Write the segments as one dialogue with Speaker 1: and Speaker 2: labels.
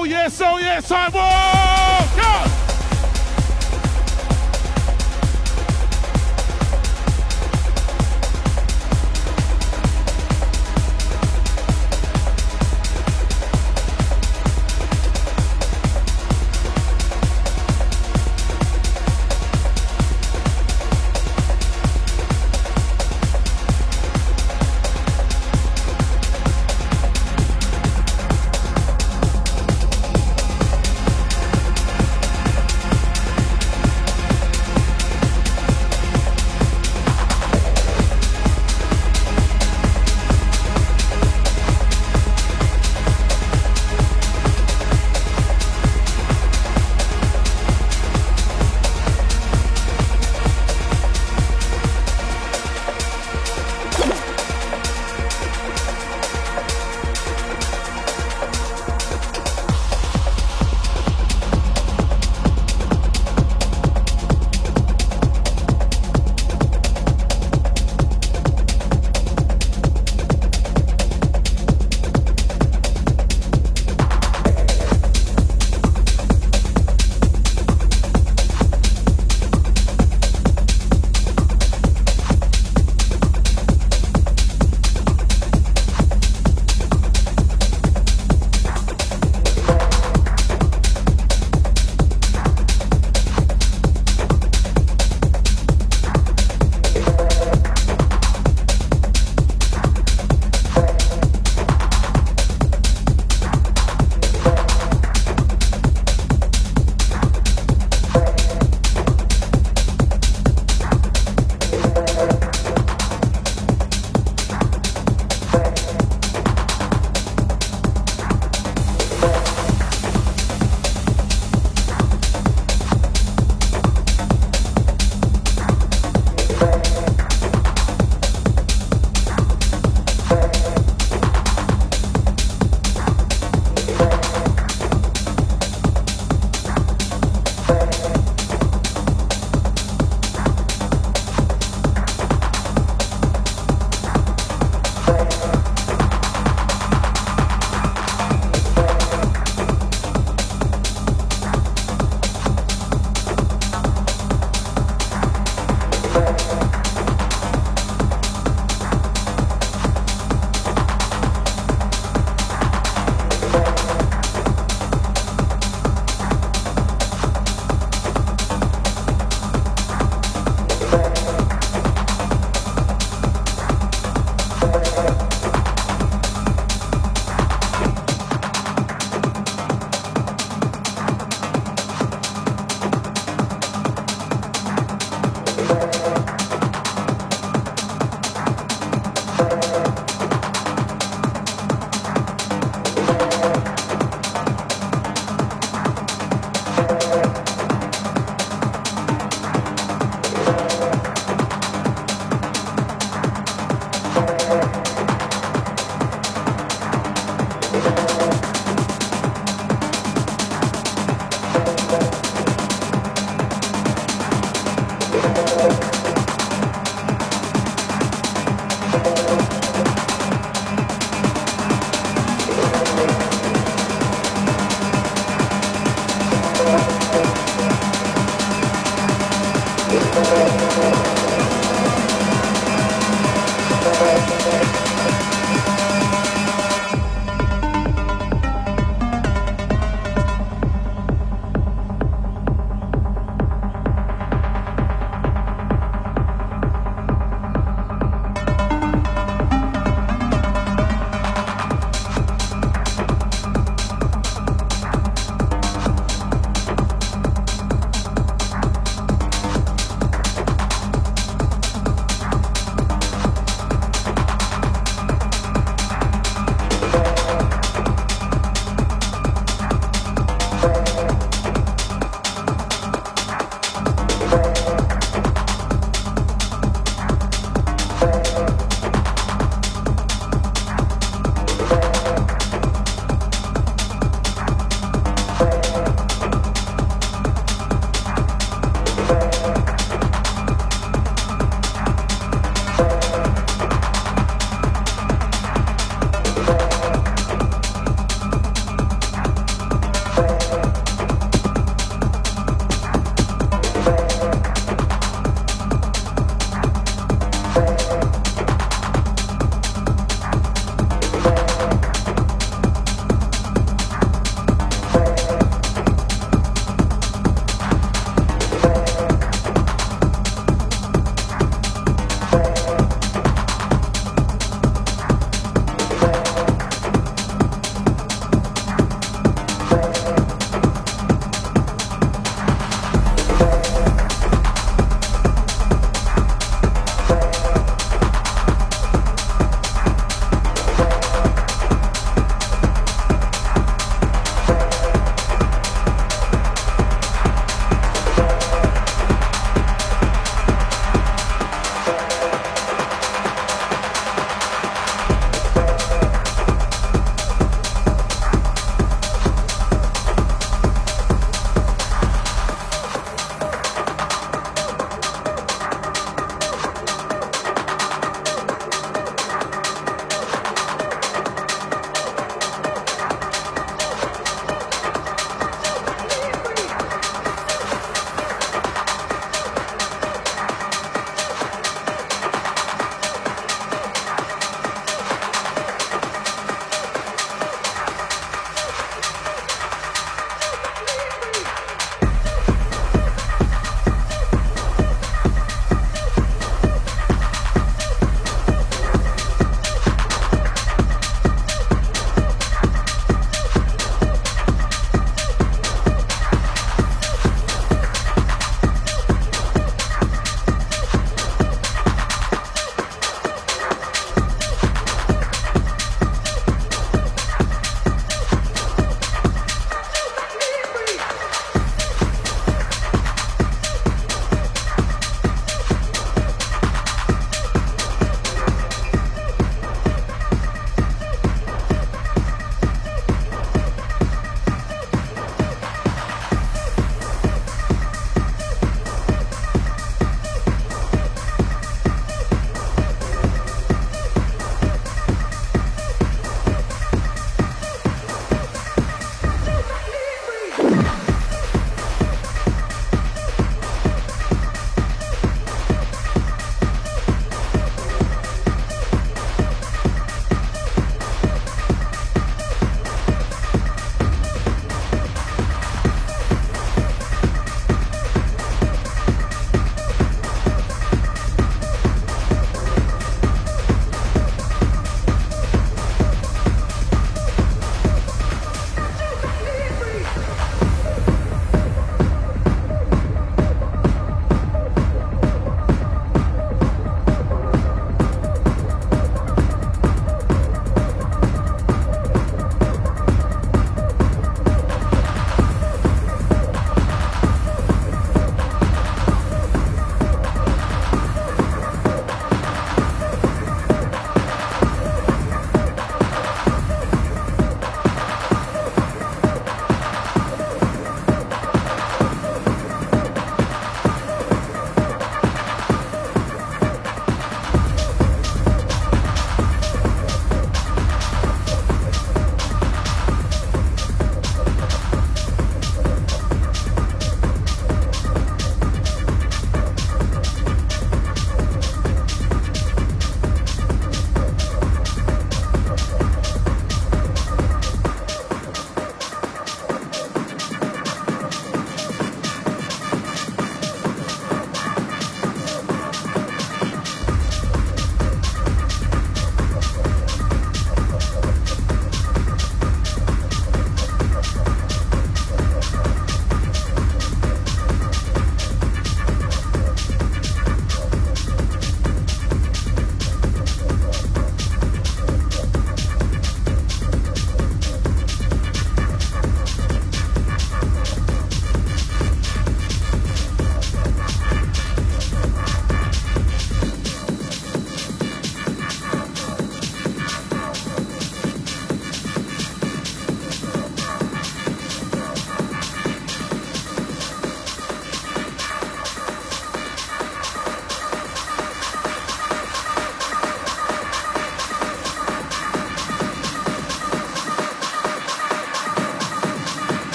Speaker 1: Oh yes, oh yes, I will.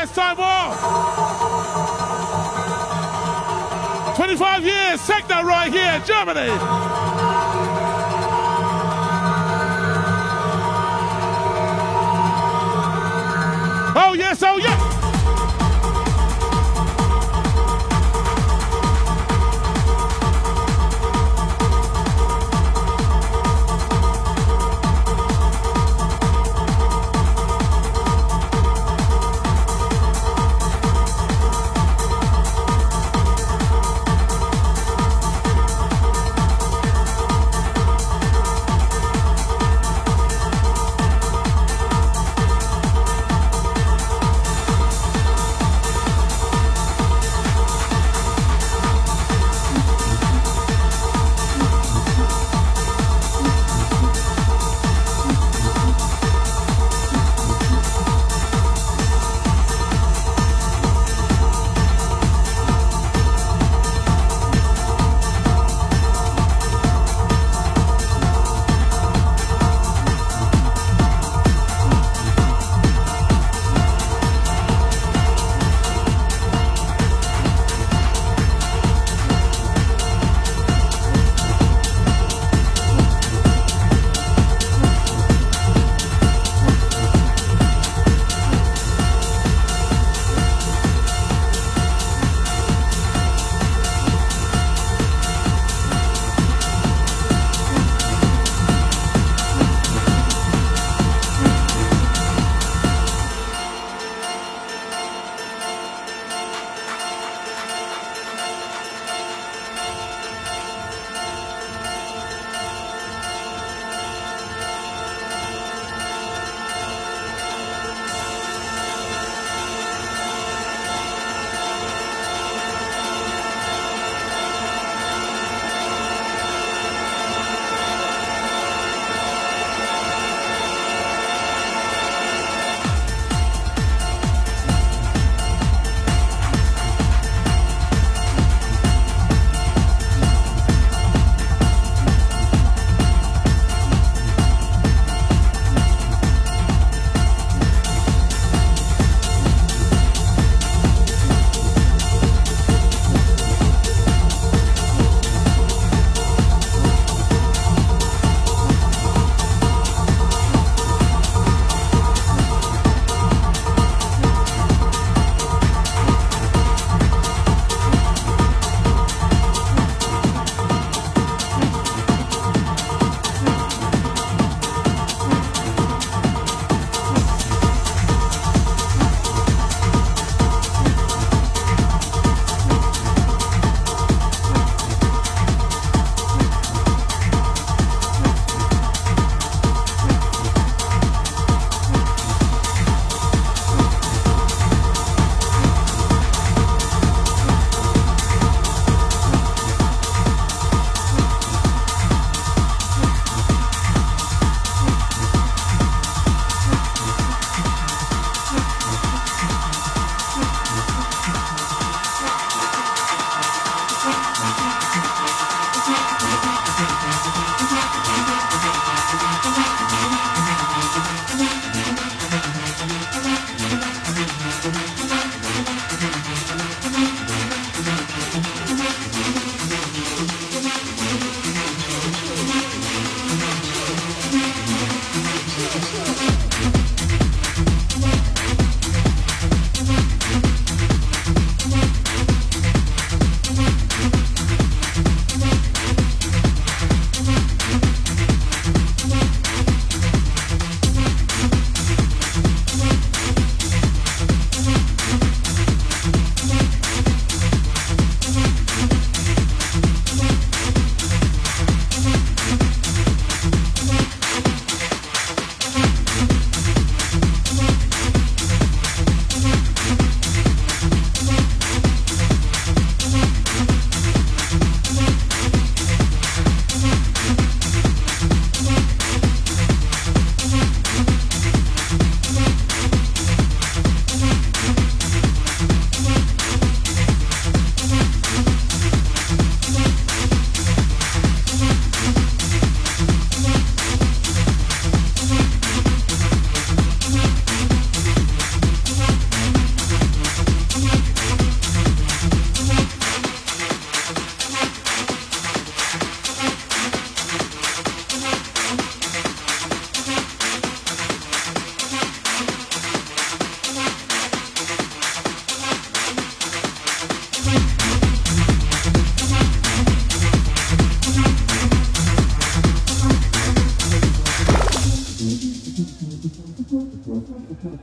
Speaker 1: Oh Time Warp. 25 years, techno right here, Germany. Oh yes, oh yes.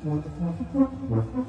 Speaker 1: Thank you.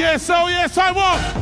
Speaker 1: Yes, oh yes, I want.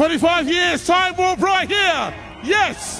Speaker 1: 25 years, Time Warp right here. Yes.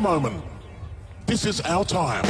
Speaker 1: Moment. This is our time.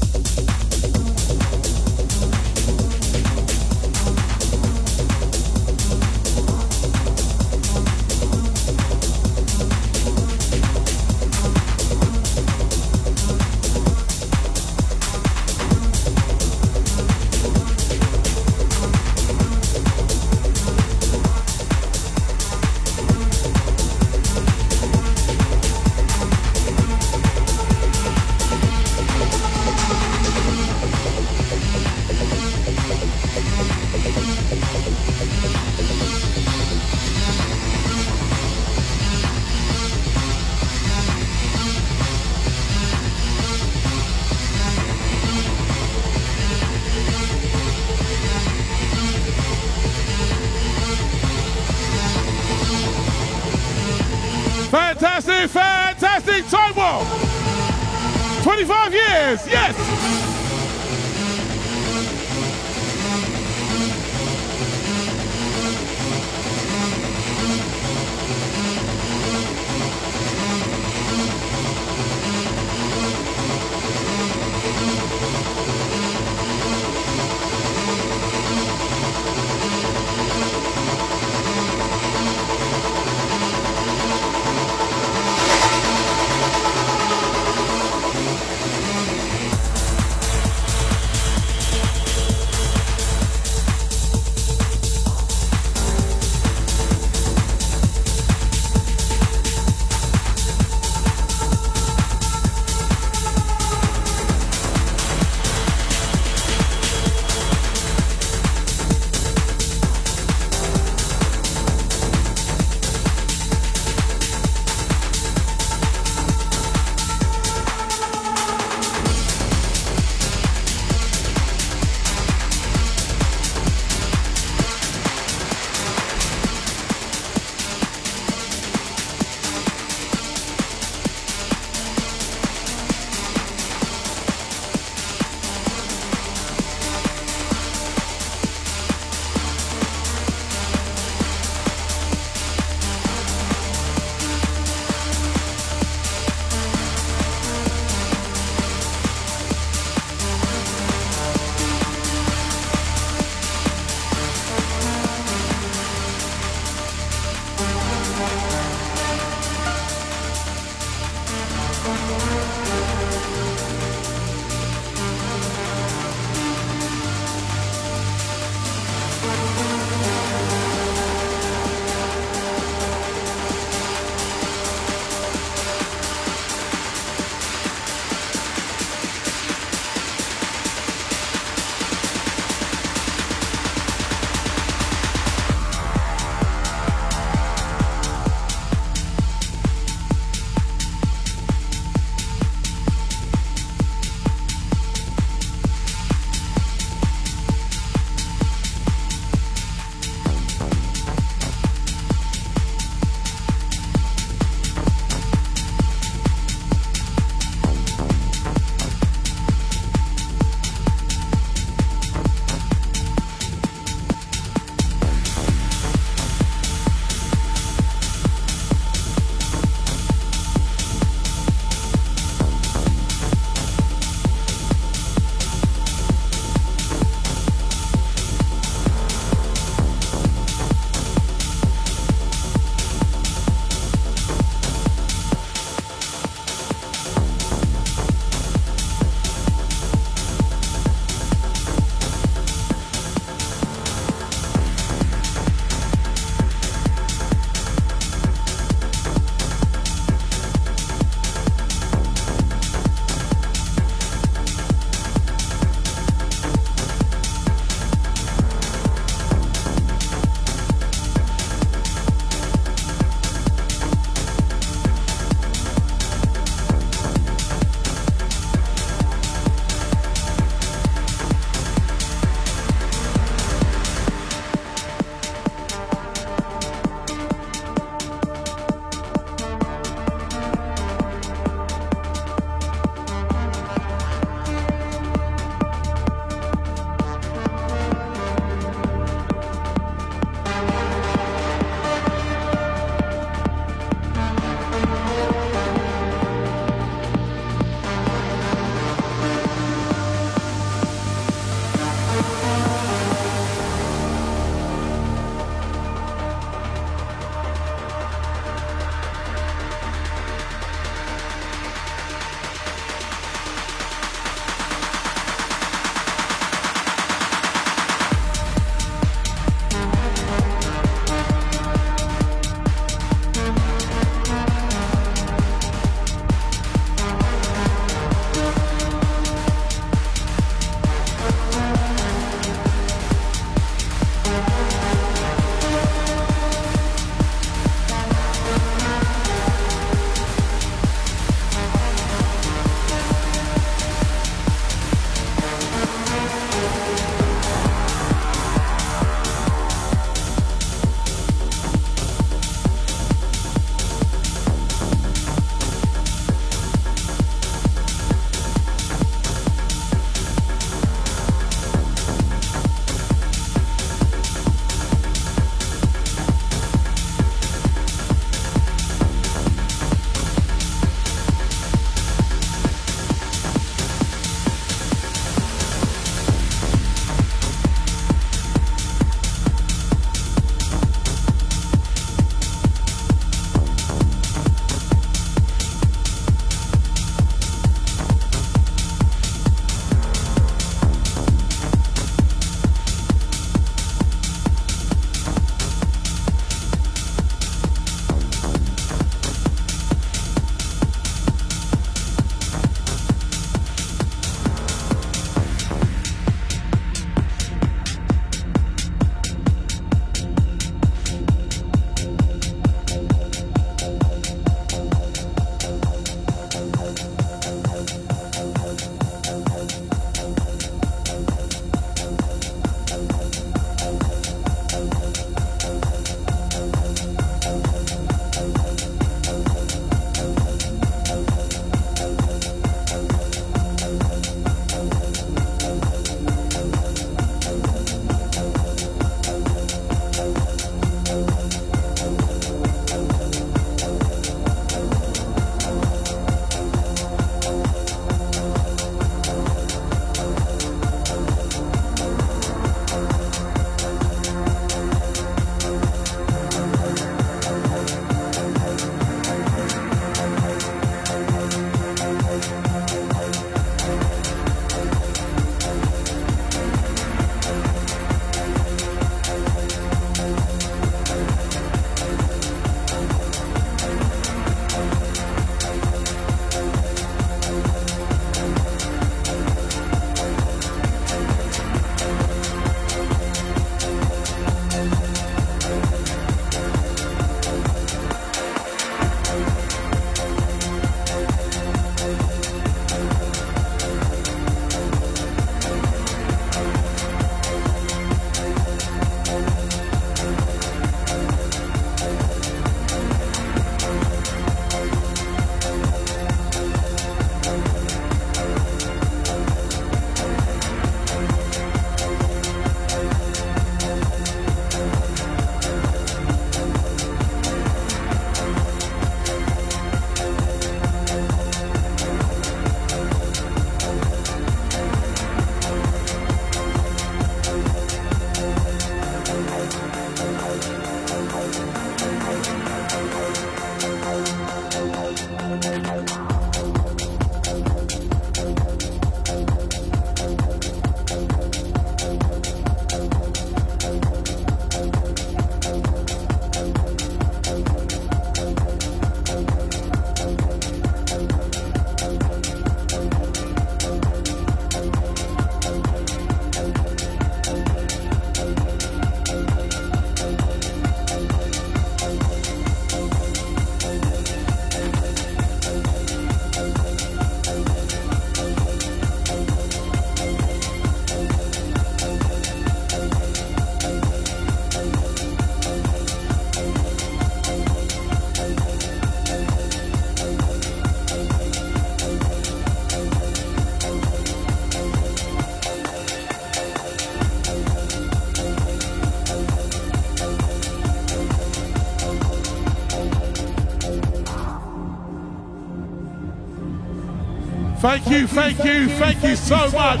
Speaker 1: Thank you, thank you, thank you so much.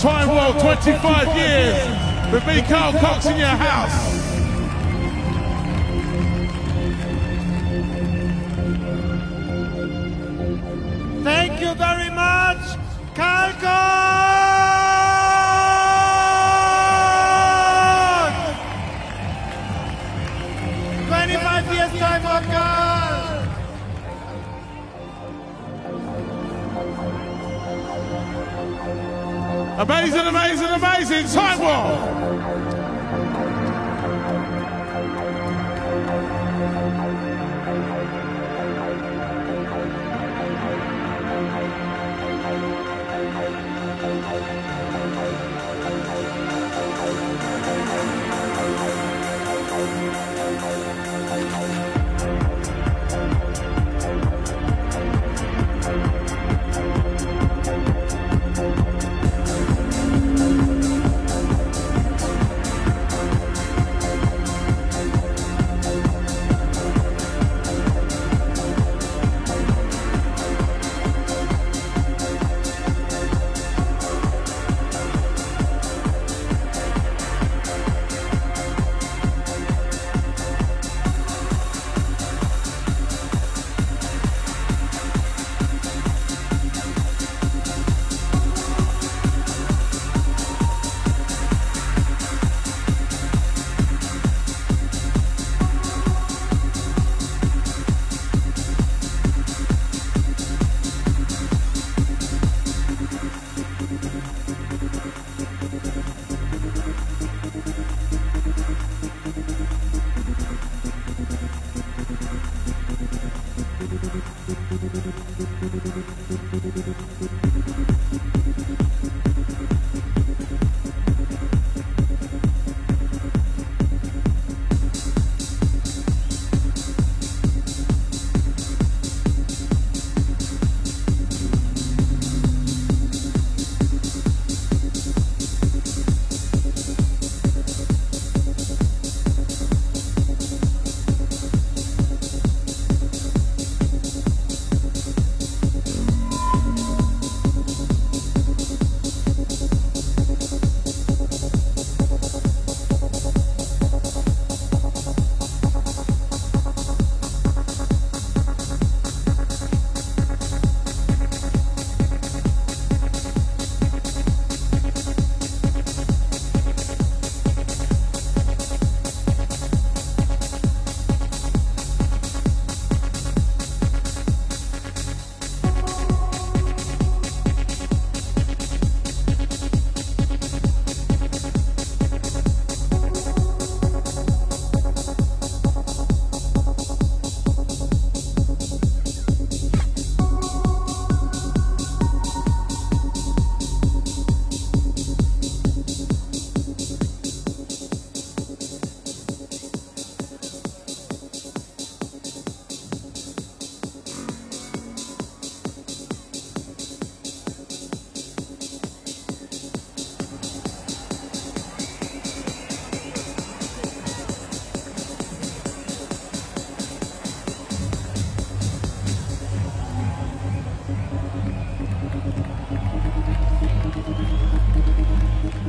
Speaker 1: Time Warp 25 years with me, Carl Cox, in your house.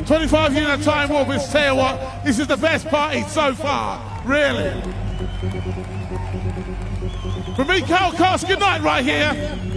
Speaker 2: 25 years of
Speaker 1: time warp is tell what, this is the best party so far, really. From me, Carl Cox, good night right here.